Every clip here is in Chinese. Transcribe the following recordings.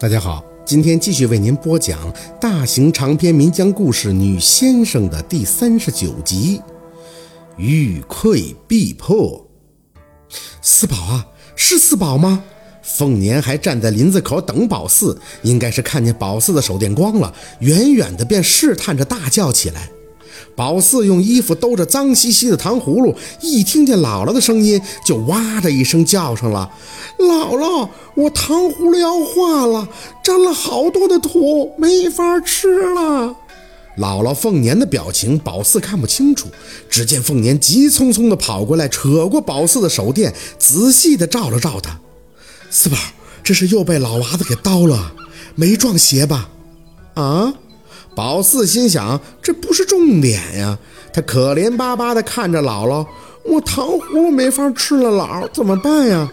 大家好，今天继续为您播讲大型长篇民间故事《女先生》的第三十九集。欲溃必破。四宝啊，是四宝吗？凤年还站在林子口等宝四，应该是看见宝四的手电光了，远远的便试探着大叫起来。宝四用衣服兜着脏兮兮的糖葫芦，一听见姥姥的声音，就哇的一声叫上了：“姥姥，我糖葫芦要化了，沾了好多的土，没法吃了。”姥姥凤年的表情，宝四看不清楚。只见凤年急匆匆地跑过来，扯过宝四的手电，仔细地照了照他。四宝，这是又被老娃子给刀了，没撞邪吧？啊？宝四心想，这不是重点呀。他可怜巴巴地看着姥姥：“我糖葫芦没法吃了，姥怎么办呀？”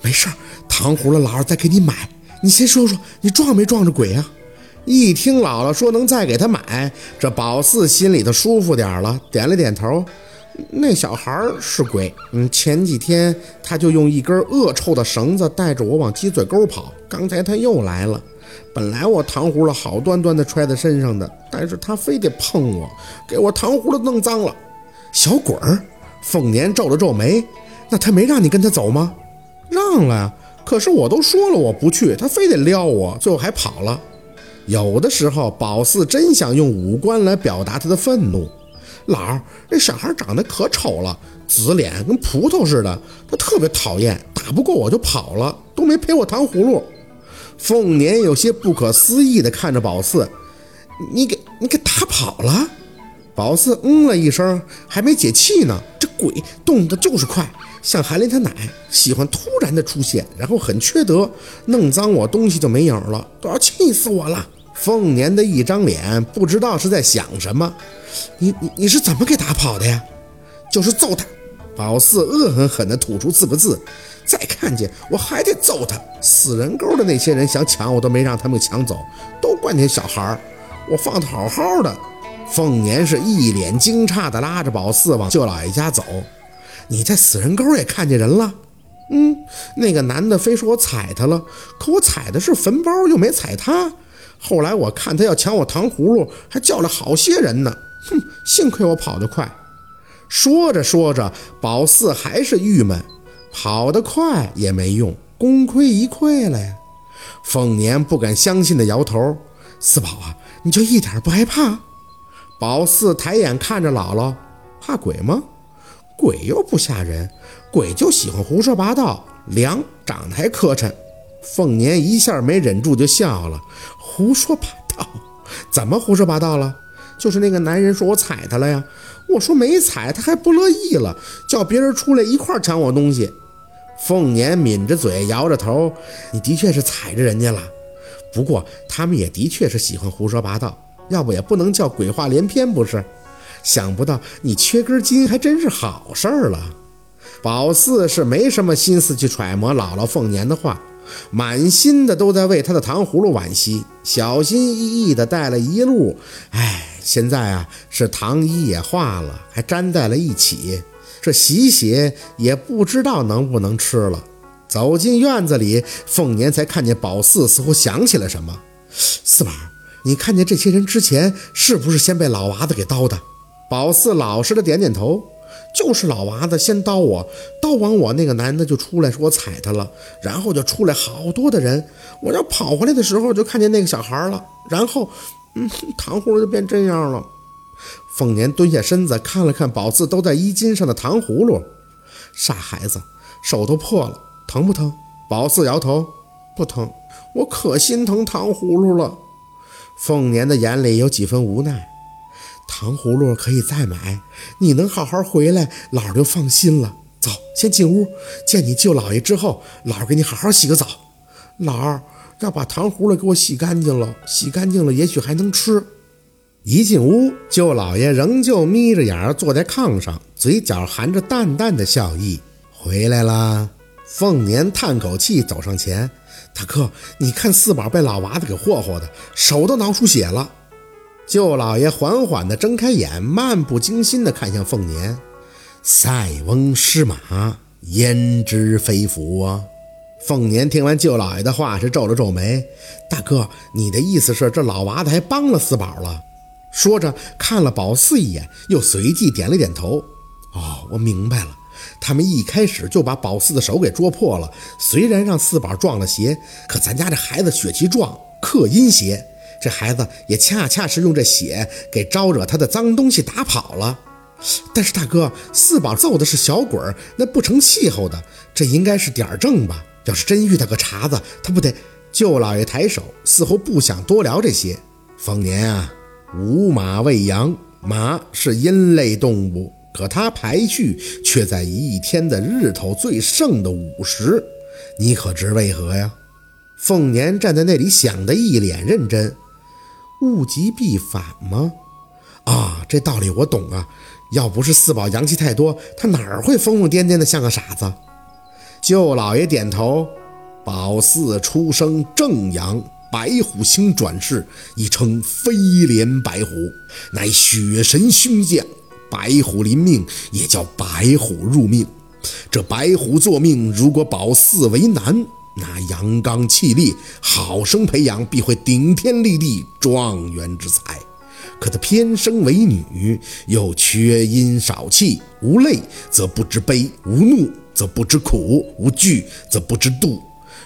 没事儿糖葫芦姥再给你买。你先说说，你撞没撞着鬼啊？一听姥姥说能再给他买，这宝四心里头舒服点了，点了点头。那小孩是鬼，嗯，前几天他就用一根恶臭的绳子带着我往鸡嘴沟跑，刚才他又来了。本来我糖葫芦好端端的揣在身上的，但是他非得碰我，给我糖葫芦弄脏了。小鬼儿，凤年皱了皱眉，那他没让你跟他走吗？让了呀，可是我都说了我不去，他非得撩我，最后还跑了。有的时候，宝四真想用五官来表达他的愤怒。老儿，这小孩长得可丑了，紫脸跟葡萄似的，他特别讨厌，打不过我就跑了，都没赔我糖葫芦。凤年有些不可思议地看着宝四：“你给你给打跑了？”宝四嗯了一声，还没解气呢。这鬼动的就是快，像韩林他奶，喜欢突然的出现，然后很缺德，弄脏我东西就没影了，都要气死我了。凤年的一张脸不知道是在想什么。你你你是怎么给打跑的呀？就是揍他。宝四恶狠狠地吐出四个字。再看见我还得揍他！死人沟的那些人想抢我都没让他们抢走，都怪那小孩儿！我放的好好的。凤年是一脸惊诧地拉着宝四往舅老爷家走。你在死人沟也看见人了？嗯，那个男的非说我踩他了，可我踩的是坟包，又没踩他。后来我看他要抢我糖葫芦，还叫了好些人呢。哼，幸亏我跑得快。说着说着，宝四还是郁闷。跑得快也没用，功亏一篑了呀！凤年不敢相信的摇头：“四宝啊，你就一点不害怕？”宝四抬眼看着姥姥：“怕鬼吗？鬼又不吓人，鬼就喜欢胡说八道，凉，长得还磕碜。”凤年一下没忍住就笑了：“胡说八道？怎么胡说八道了？就是那个男人说我踩他了呀，我说没踩，他还不乐意了，叫别人出来一块抢我东西。”凤年抿着嘴，摇着头：“你的确是踩着人家了，不过他们也的确是喜欢胡说八道，要不也不能叫鬼话连篇，不是？想不到你缺根筋，还真是好事儿了。”宝四是没什么心思去揣摩姥姥凤年的话，满心的都在为他的糖葫芦惋惜，小心翼翼的带了一路。哎，现在啊，是糖衣也化了，还粘在了一起。这洗血也不知道能不能吃了。走进院子里，凤年才看见宝四似乎想起了什么。四宝，你看见这些人之前是不是先被老娃子给刀的？宝四老实的点点头，就是老娃子先刀我，刀完我那个男的就出来说我踩他了，然后就出来好多的人。我要跑回来的时候就看见那个小孩了，然后，嗯，糖葫芦就变这样了。凤年蹲下身子看了看宝四都在衣襟上的糖葫芦，傻孩子，手都破了，疼不疼？宝四摇头，不疼。我可心疼糖葫芦了。凤年的眼里有几分无奈。糖葫芦可以再买，你能好好回来，老儿就放心了。走，先进屋，见你舅老爷之后，老儿给你好好洗个澡。老儿要把糖葫芦给我洗干净了，洗干净了，也许还能吃。一进屋，舅老爷仍旧眯着眼儿坐在炕上，嘴角含着淡淡的笑意。回来了，凤年叹口气，走上前：“大哥，你看四宝被老娃子给霍霍的，手都挠出血了。”舅老爷缓缓地睁开眼，漫不经心地看向凤年：“塞翁失马，焉知非福啊！”凤年听完舅老爷的话，是皱了皱眉：“大哥，你的意思是这老娃子还帮了四宝了？”说着看了宝四一眼，又随即点了点头：“哦，我明白了。他们一开始就把宝四的手给捉破了。虽然让四宝撞了邪，可咱家这孩子血气壮，克阴邪。这孩子也恰恰是用这血给招惹他的脏东西打跑了。但是大哥，四宝揍的是小鬼儿，那不成气候的，这应该是点儿正吧？”要是真遇到个茬子，他不得……舅老爷抬手，似乎不想多聊这些。丰年啊，午马未羊，马是阴类动物，可它排序却在一天的日头最盛的午时，你可知为何呀？凤年站在那里，想得一脸认真。物极必反吗？啊，这道理我懂啊。要不是四宝阳气太多，他哪会疯疯癫癫的像个傻子？舅老爷点头，宝四出生正阳，白虎星转世，亦称飞廉白虎，乃血神凶将。白虎临命，也叫白虎入命。这白虎作命，如果保四为男，那阳刚气力，好生培养，必会顶天立地，状元之才。可他偏生为女，又缺阴少气，无泪则不知悲，无怒。则不知苦，无惧则不知度。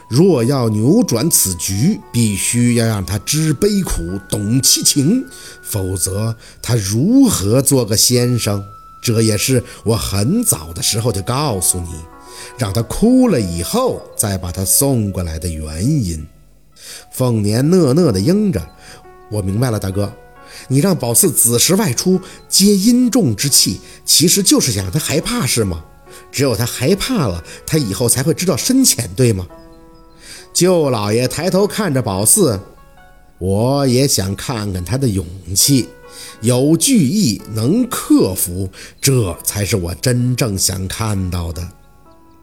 若要扭转此局，必须要让他知悲苦，懂其情，否则他如何做个先生？这也是我很早的时候就告诉你，让他哭了以后再把他送过来的原因。凤年讷讷地应着：“我明白了，大哥，你让宝四子时外出接阴重之气，其实就是想让他害怕，是吗？”只有他害怕了，他以后才会知道深浅，对吗？舅老爷抬头看着宝四，我也想看看他的勇气，有惧意，能克服，这才是我真正想看到的。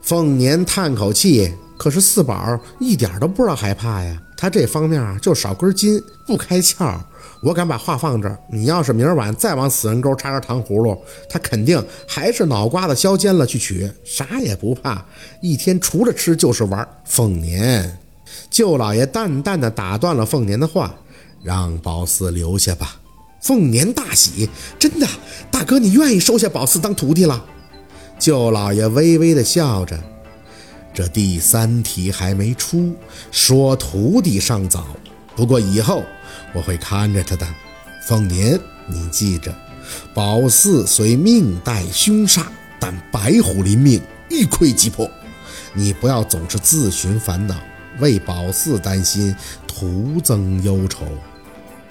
凤年叹口气，可是四宝一点都不知道害怕呀，他这方面就少根筋，不开窍。我敢把话放这儿，你要是明儿晚再往死人沟插根糖葫芦，他肯定还是脑瓜子削尖了去取，啥也不怕，一天除了吃就是玩。凤年，舅老爷淡淡的打断了凤年的话，让宝四留下吧。凤年大喜，真的，大哥你愿意收下宝四当徒弟了？舅老爷微微的笑着，这第三题还没出，说徒弟尚早，不过以后。我会看着他的，凤年，你记着，宝四虽命带凶煞，但白虎临命，一窥即破。你不要总是自寻烦恼，为宝四担心，徒增忧愁。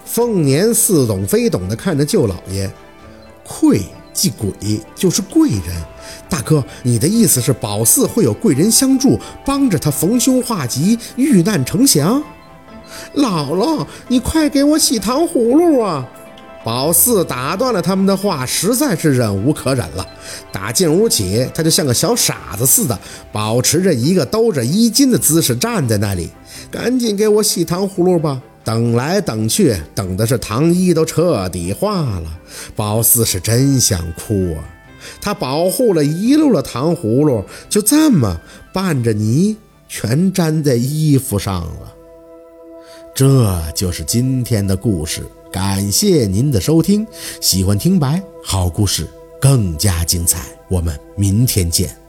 凤年似懂非懂地看着舅老爷，愧即鬼，就是贵人。大哥，你的意思是宝四会有贵人相助，帮着他逢凶化吉，遇难成祥？姥姥，你快给我洗糖葫芦啊！宝四打断了他们的话，实在是忍无可忍了。打进屋起，他就像个小傻子似的，保持着一个兜着衣襟的姿势站在那里。赶紧给我洗糖葫芦吧！等来等去，等的是糖衣都彻底化了。宝四是真想哭啊！他保护了一路的糖葫芦，就这么伴着泥，全粘在衣服上了。这就是今天的故事，感谢您的收听。喜欢听白好故事，更加精彩。我们明天见。